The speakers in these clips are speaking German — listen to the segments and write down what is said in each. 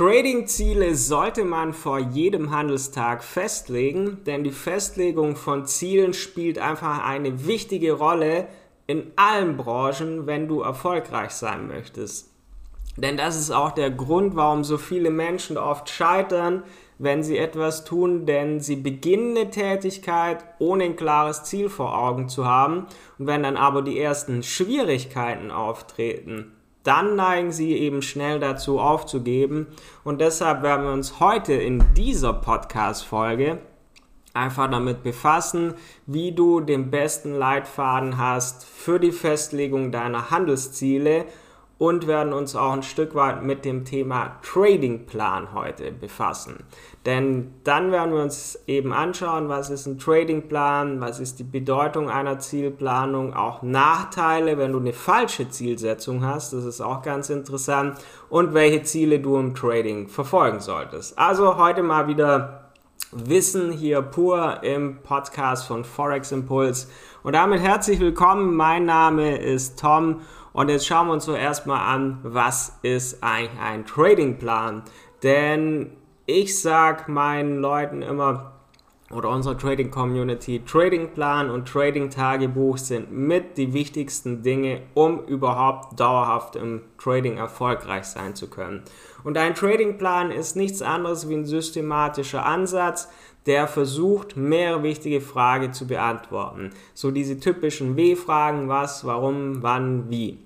Trading-Ziele sollte man vor jedem Handelstag festlegen, denn die Festlegung von Zielen spielt einfach eine wichtige Rolle in allen Branchen, wenn du erfolgreich sein möchtest. Denn das ist auch der Grund, warum so viele Menschen oft scheitern, wenn sie etwas tun, denn sie beginnen eine Tätigkeit, ohne ein klares Ziel vor Augen zu haben. Und wenn dann aber die ersten Schwierigkeiten auftreten, dann neigen sie eben schnell dazu aufzugeben. Und deshalb werden wir uns heute in dieser Podcast-Folge einfach damit befassen, wie du den besten Leitfaden hast für die Festlegung deiner Handelsziele und werden uns auch ein Stück weit mit dem Thema Tradingplan heute befassen. Denn dann werden wir uns eben anschauen, was ist ein Tradingplan, was ist die Bedeutung einer Zielplanung, auch Nachteile, wenn du eine falsche Zielsetzung hast, das ist auch ganz interessant, und welche Ziele du im Trading verfolgen solltest. Also heute mal wieder Wissen hier pur im Podcast von Forex Impulse. Und damit herzlich willkommen. Mein Name ist Tom und jetzt schauen wir uns so erstmal an, was ist eigentlich ein Tradingplan? Denn ich sag meinen Leuten immer, oder unserer Trading Community, Tradingplan und Trading Tagebuch sind mit die wichtigsten Dinge, um überhaupt dauerhaft im Trading erfolgreich sein zu können. Und ein Tradingplan ist nichts anderes wie ein systematischer Ansatz, der versucht, mehrere wichtige Fragen zu beantworten. So diese typischen W-Fragen, was, warum, wann, wie.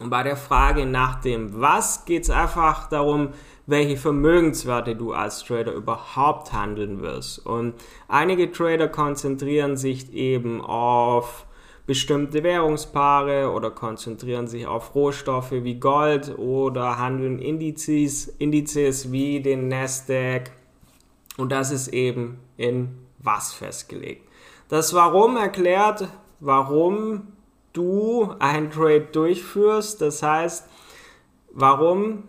Und bei der Frage nach dem Was geht es einfach darum, welche Vermögenswerte du als Trader überhaupt handeln wirst. Und einige Trader konzentrieren sich eben auf bestimmte Währungspaare oder konzentrieren sich auf Rohstoffe wie Gold oder handeln Indizes, Indizes wie den Nasdaq. Und das ist eben in was festgelegt. Das Warum erklärt, warum du einen Trade durchführst. Das heißt, warum?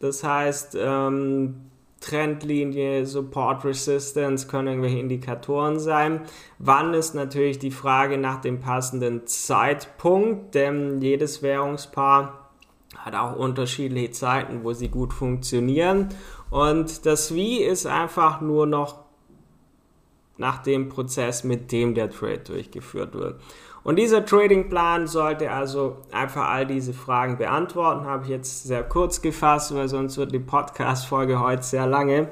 Das heißt, ähm, Trendlinie, Support Resistance können irgendwelche Indikatoren sein. Wann ist natürlich die Frage nach dem passenden Zeitpunkt, denn jedes Währungspaar hat auch unterschiedliche Zeiten, wo sie gut funktionieren. Und das Wie ist einfach nur noch nach dem Prozess, mit dem der Trade durchgeführt wird. Und dieser Tradingplan sollte also einfach all diese Fragen beantworten. Habe ich jetzt sehr kurz gefasst, weil sonst wird die Podcast-Folge heute sehr lange.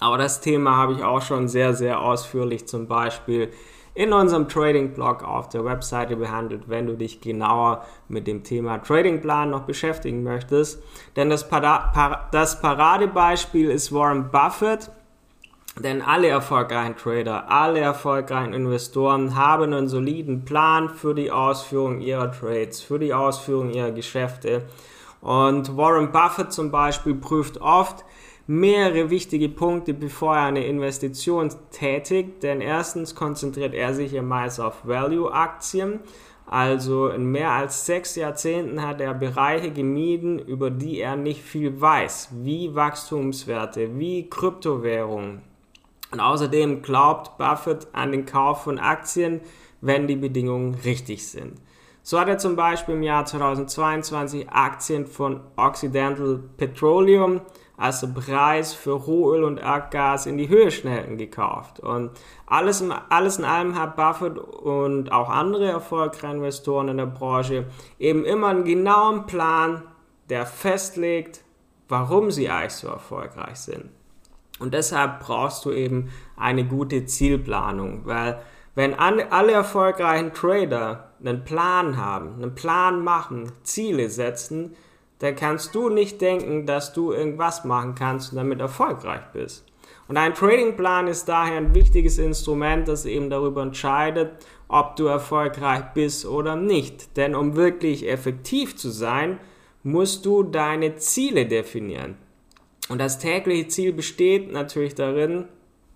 Aber das Thema habe ich auch schon sehr, sehr ausführlich zum Beispiel in unserem Trading-Blog auf der Webseite behandelt, wenn du dich genauer mit dem Thema Tradingplan noch beschäftigen möchtest. Denn das, Paradebeispiel ist Warren Buffett denn alle erfolgreichen Trader, alle erfolgreichen Investoren haben einen soliden Plan für die Ausführung ihrer Trades, für die Ausführung ihrer Geschäfte. Und Warren Buffett zum Beispiel prüft oft mehrere wichtige Punkte, bevor er eine Investition tätigt. Denn erstens konzentriert er sich meist auf Value-Aktien. Also in mehr als sechs Jahrzehnten hat er Bereiche gemieden, über die er nicht viel weiß, wie Wachstumswerte, wie Kryptowährungen, und außerdem glaubt Buffett an den Kauf von Aktien, wenn die Bedingungen richtig sind. So hat er zum Beispiel im Jahr 2022 Aktien von Occidental Petroleum, also Preis für Rohöl und Erdgas, in die Höhe schnellten gekauft. Und alles, alles in allem hat Buffett und auch andere erfolgreiche Investoren in der Branche eben immer einen genauen Plan, der festlegt, warum sie eigentlich so erfolgreich sind. Und deshalb brauchst du eben eine gute Zielplanung, weil wenn alle erfolgreichen Trader einen Plan haben, einen Plan machen, Ziele setzen, dann kannst du nicht denken, dass du irgendwas machen kannst und damit erfolgreich bist. Und ein Tradingplan ist daher ein wichtiges Instrument, das eben darüber entscheidet, ob du erfolgreich bist oder nicht. Denn um wirklich effektiv zu sein, musst du deine Ziele definieren. Und das tägliche Ziel besteht natürlich darin,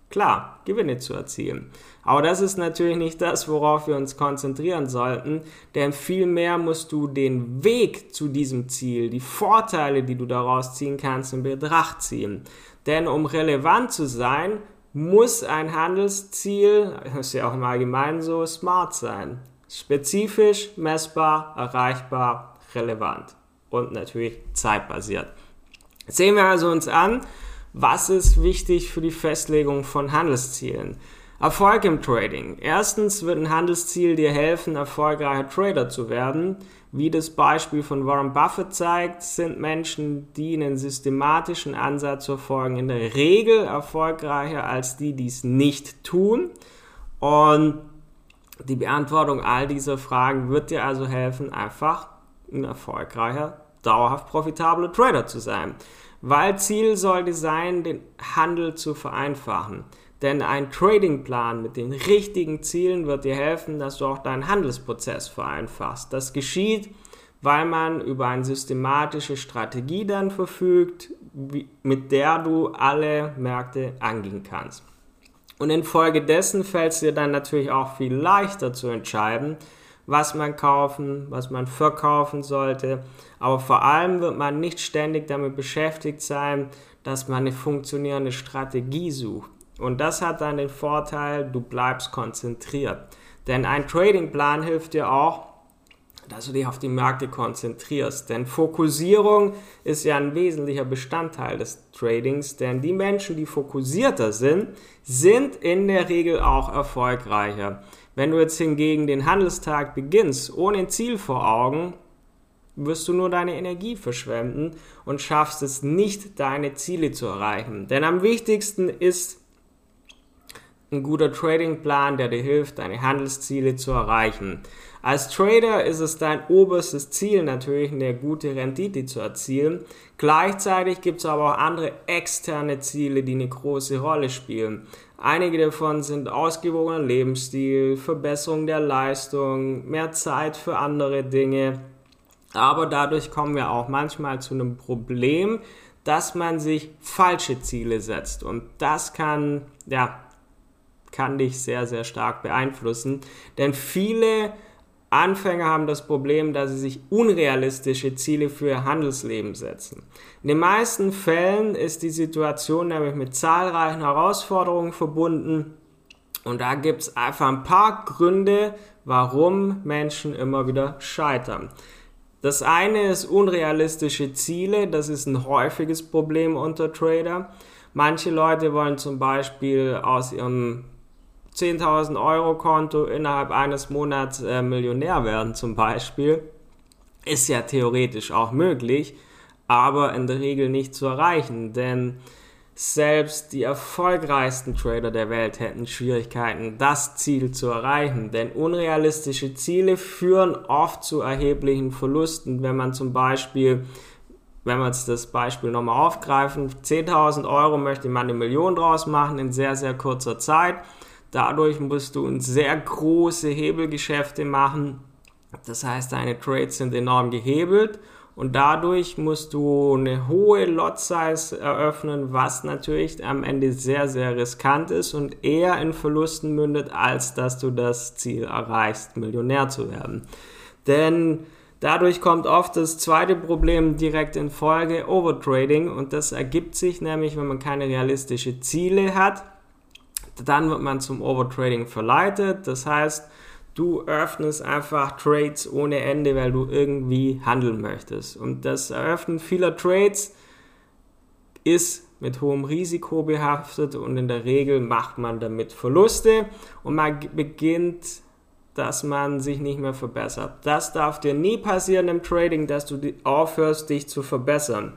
klar, Gewinne zu erzielen. Aber das ist natürlich nicht das, worauf wir uns konzentrieren sollten, denn vielmehr musst du den Weg zu diesem Ziel, die Vorteile, die du daraus ziehen kannst, in Betracht ziehen. Denn um relevant zu sein, muss ein Handelsziel, das ist ja auch im Allgemeinen so, smart sein. Spezifisch, messbar, erreichbar, relevant und natürlich zeitbasiert. Sehen wir also uns an, was ist wichtig für die Festlegung von Handelszielen. Erfolg im Trading. Erstens wird ein Handelsziel dir helfen, erfolgreicher Trader zu werden. Wie das Beispiel von Warren Buffett zeigt, sind Menschen, die einen systematischen Ansatz verfolgen, in der Regel erfolgreicher als die, die es nicht tun. Und die Beantwortung all dieser Fragen wird dir also helfen, einfach ein erfolgreicher, dauerhaft profitabler Trader zu sein. Weil Ziel sollte sein, den Handel zu vereinfachen. Denn ein Tradingplan mit den richtigen Zielen wird dir helfen, dass du auch deinen Handelsprozess vereinfachst. Das geschieht, weil man über eine systematische Strategie dann verfügt, mit der du alle Märkte angehen kannst. Und infolgedessen fällt es dir dann natürlich auch viel leichter zu entscheiden, was man kaufen, was man verkaufen sollte. Aber vor allem wird man nicht ständig damit beschäftigt sein, dass man eine funktionierende Strategie sucht. Und das hat dann den Vorteil, du bleibst konzentriert. Denn ein Tradingplan hilft dir auch, dass du dich auf die Märkte konzentrierst. Denn Fokussierung ist ja ein wesentlicher Bestandteil des Tradings, denn die Menschen, die fokussierter sind, sind in der Regel auch erfolgreicher. Wenn du jetzt hingegen den Handelstag beginnst, ohne ein Ziel vor Augen, wirst du nur deine Energie verschwenden und schaffst es nicht, deine Ziele zu erreichen. Denn am wichtigsten ist ein guter Tradingplan, der dir hilft, deine Handelsziele zu erreichen. Als Trader ist es dein oberstes Ziel natürlich, eine gute Rendite zu erzielen. Gleichzeitig gibt es aber auch andere externe Ziele, die eine große Rolle spielen. Einige davon sind ausgewogener Lebensstil, Verbesserung der Leistung, mehr Zeit für andere Dinge. Aber dadurch kommen wir auch manchmal zu einem Problem, dass man sich falsche Ziele setzt. Und das kann, ja, kann dich sehr, sehr stark beeinflussen. Denn viele Anfänger haben das Problem, dass sie sich unrealistische Ziele für ihr Handelsleben setzen. In den meisten Fällen ist die Situation nämlich mit zahlreichen Herausforderungen verbunden und da gibt es einfach ein paar Gründe, warum Menschen immer wieder scheitern. Das eine ist unrealistische Ziele, das ist ein häufiges Problem unter Trader. Manche Leute wollen zum Beispiel aus ihrem 10.000 Euro Konto innerhalb eines Monats äh, Millionär werden zum Beispiel, ist ja theoretisch auch möglich, aber in der Regel nicht zu erreichen, denn selbst die erfolgreichsten Trader der Welt hätten Schwierigkeiten, das Ziel zu erreichen, denn unrealistische Ziele führen oft zu erheblichen Verlusten, wenn man zum Beispiel wenn wir jetzt das Beispiel nochmal aufgreifen, 10.000 Euro möchte man eine Million draus machen in sehr, sehr kurzer Zeit Dadurch musst du sehr große Hebelgeschäfte machen. Das heißt, deine Trades sind enorm gehebelt und dadurch musst du eine hohe Lot Size eröffnen, was natürlich am Ende sehr, sehr riskant ist und eher in Verlusten mündet, als dass du das Ziel erreichst, Millionär zu werden. Denn dadurch kommt oft das zweite Problem direkt in Folge, Overtrading und das ergibt sich nämlich, wenn man keine realistischen Ziele hat dann wird man zum Overtrading verleitet. Das heißt, du öffnest einfach Trades ohne Ende, weil du irgendwie handeln möchtest. Und das Eröffnen vieler Trades ist mit hohem Risiko behaftet und in der Regel macht man damit Verluste und man beginnt, dass man sich nicht mehr verbessert. Das darf dir nie passieren im Trading, dass du aufhörst, dich zu verbessern.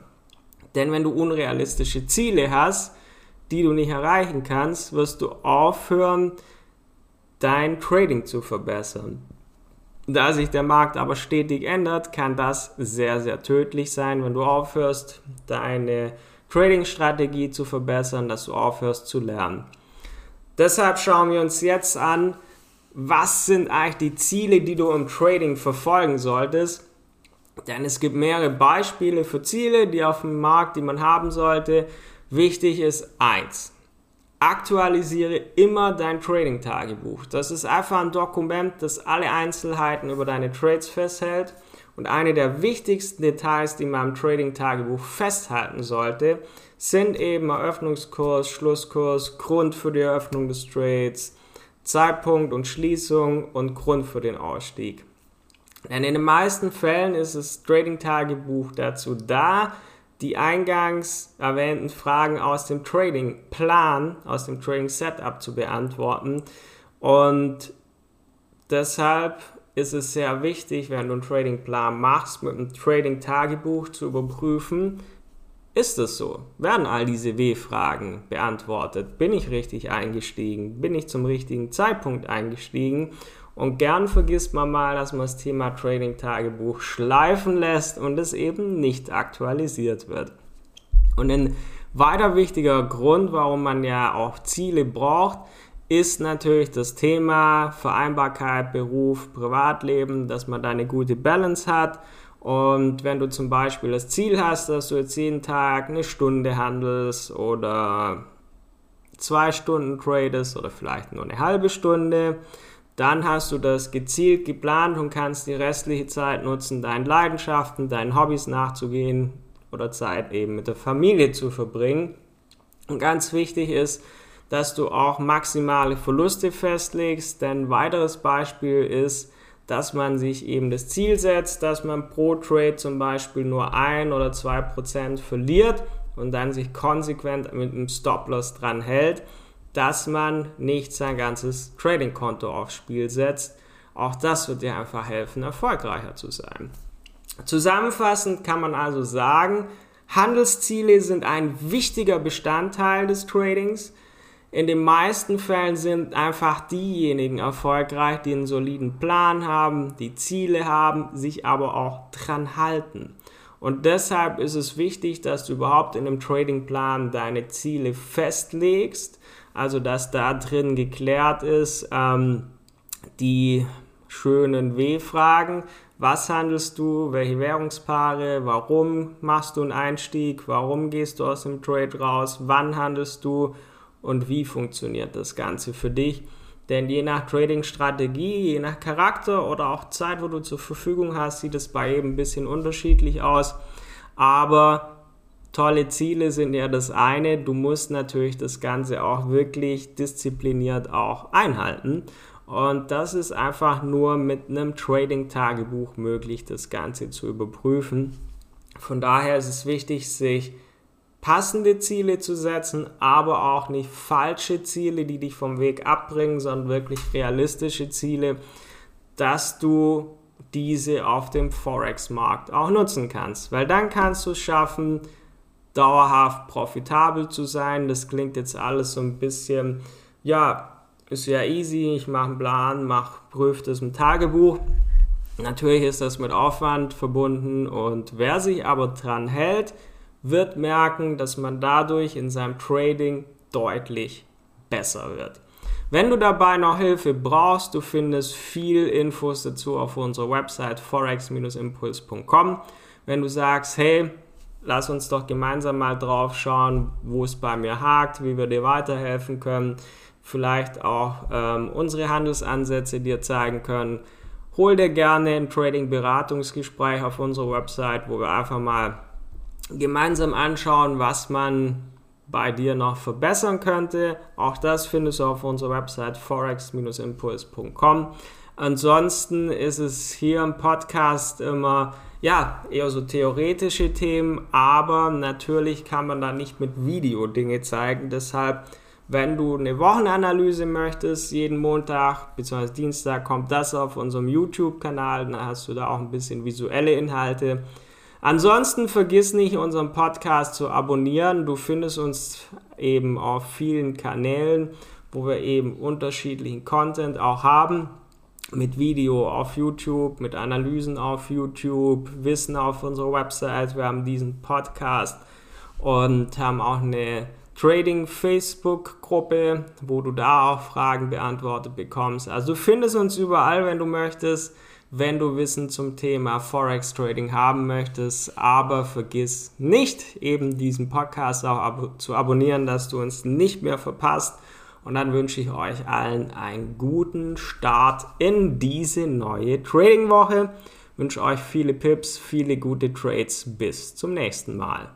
Denn wenn du unrealistische Ziele hast, die du nicht erreichen kannst, wirst du aufhören, dein Trading zu verbessern. Da sich der Markt aber stetig ändert, kann das sehr, sehr tödlich sein, wenn du aufhörst, deine Trading-Strategie zu verbessern, dass du aufhörst zu lernen. Deshalb schauen wir uns jetzt an, was sind eigentlich die Ziele, die du im Trading verfolgen solltest. Denn es gibt mehrere Beispiele für Ziele, die auf dem Markt, die man haben sollte. Wichtig ist eins. Aktualisiere immer dein Trading-Tagebuch. Das ist einfach ein Dokument, das alle Einzelheiten über deine Trades festhält. Und eine der wichtigsten Details, die man im Trading-Tagebuch festhalten sollte, sind eben Eröffnungskurs, Schlusskurs, Grund für die Eröffnung des Trades, Zeitpunkt und Schließung und Grund für den Ausstieg. Denn in den meisten Fällen ist das Trading-Tagebuch dazu da, die eingangs erwähnten Fragen aus dem Trading-Plan, aus dem Trading-Setup zu beantworten. Und deshalb ist es sehr wichtig, wenn du einen Trading-Plan machst, mit einem Trading-Tagebuch zu überprüfen, ist es so? Werden all diese W-Fragen beantwortet? Bin ich richtig eingestiegen? Bin ich zum richtigen Zeitpunkt eingestiegen? Und gern vergisst man mal, dass man das Thema Trading-Tagebuch schleifen lässt und es eben nicht aktualisiert wird. Und ein weiter wichtiger Grund, warum man ja auch Ziele braucht, ist natürlich das Thema Vereinbarkeit, Beruf, Privatleben, dass man da eine gute Balance hat. Und wenn du zum Beispiel das Ziel hast, dass du jetzt jeden Tag eine Stunde handelst oder zwei Stunden tradest oder vielleicht nur eine halbe Stunde, dann hast du das gezielt geplant und kannst die restliche Zeit nutzen, deinen Leidenschaften, deinen Hobbys nachzugehen oder Zeit eben mit der Familie zu verbringen. Und ganz wichtig ist, dass du auch maximale Verluste festlegst, denn ein weiteres Beispiel ist, dass man sich eben das Ziel setzt, dass man pro Trade zum Beispiel nur ein oder zwei Prozent verliert und dann sich konsequent mit einem Stop-Loss dran hält dass man nicht sein ganzes Trading-Konto aufs Spiel setzt. Auch das wird dir einfach helfen, erfolgreicher zu sein. Zusammenfassend kann man also sagen, Handelsziele sind ein wichtiger Bestandteil des Tradings. In den meisten Fällen sind einfach diejenigen erfolgreich, die einen soliden Plan haben, die Ziele haben, sich aber auch dran halten. Und deshalb ist es wichtig, dass du überhaupt in einem Tradingplan deine Ziele festlegst also, dass da drin geklärt ist, ähm, die schönen W-Fragen. Was handelst du? Welche Währungspaare? Warum machst du einen Einstieg? Warum gehst du aus dem Trade raus? Wann handelst du? Und wie funktioniert das Ganze für dich? Denn je nach Trading-Strategie, je nach Charakter oder auch Zeit, wo du zur Verfügung hast, sieht es bei jedem ein bisschen unterschiedlich aus. Aber tolle Ziele sind ja das eine, du musst natürlich das Ganze auch wirklich diszipliniert auch einhalten. Und das ist einfach nur mit einem Trading-Tagebuch möglich, das Ganze zu überprüfen. Von daher ist es wichtig, sich passende Ziele zu setzen, aber auch nicht falsche Ziele, die dich vom Weg abbringen, sondern wirklich realistische Ziele, dass du diese auf dem Forex-Markt auch nutzen kannst. Weil dann kannst du es schaffen, dauerhaft profitabel zu sein. Das klingt jetzt alles so ein bisschen, ja, ist ja easy, ich mache einen Plan, mach, prüfe das im Tagebuch. Natürlich ist das mit Aufwand verbunden und wer sich aber dran hält, wird merken, dass man dadurch in seinem Trading deutlich besser wird. Wenn du dabei noch Hilfe brauchst, du findest viel Infos dazu auf unserer Website forex-impuls.com. Wenn du sagst, hey, lass uns doch gemeinsam mal drauf schauen, wo es bei mir hakt, wie wir dir weiterhelfen können, vielleicht auch ähm, unsere Handelsansätze dir zeigen können. Hol dir gerne ein Trading-Beratungsgespräch auf unserer Website, wo wir einfach mal gemeinsam anschauen, was man bei dir noch verbessern könnte. Auch das findest du auf unserer Website forex-impuls.com. Ansonsten ist es hier im Podcast immer ja, eher so theoretische Themen, aber natürlich kann man da nicht mit Video Dinge zeigen. Deshalb, wenn du eine Wochenanalyse möchtest, jeden Montag bzw. Dienstag kommt das auf unserem YouTube-Kanal, dann hast du da auch ein bisschen visuelle Inhalte. Ansonsten vergiss nicht, unseren Podcast zu abonnieren. Du findest uns eben auf vielen Kanälen, wo wir eben unterschiedlichen Content auch haben mit Video auf YouTube, mit Analysen auf YouTube, Wissen auf unserer Website. Wir haben diesen Podcast und haben auch eine Trading Facebook Gruppe, wo du da auch Fragen beantwortet bekommst. Also du findest uns überall, wenn du möchtest, wenn du Wissen zum Thema Forex Trading haben möchtest. Aber vergiss nicht, eben diesen Podcast auch ab zu abonnieren, dass du uns nicht mehr verpasst. Und dann wünsche ich euch allen einen guten Start in diese neue Trading-Woche. Wünsche euch viele Pips, viele gute Trades. Bis zum nächsten Mal.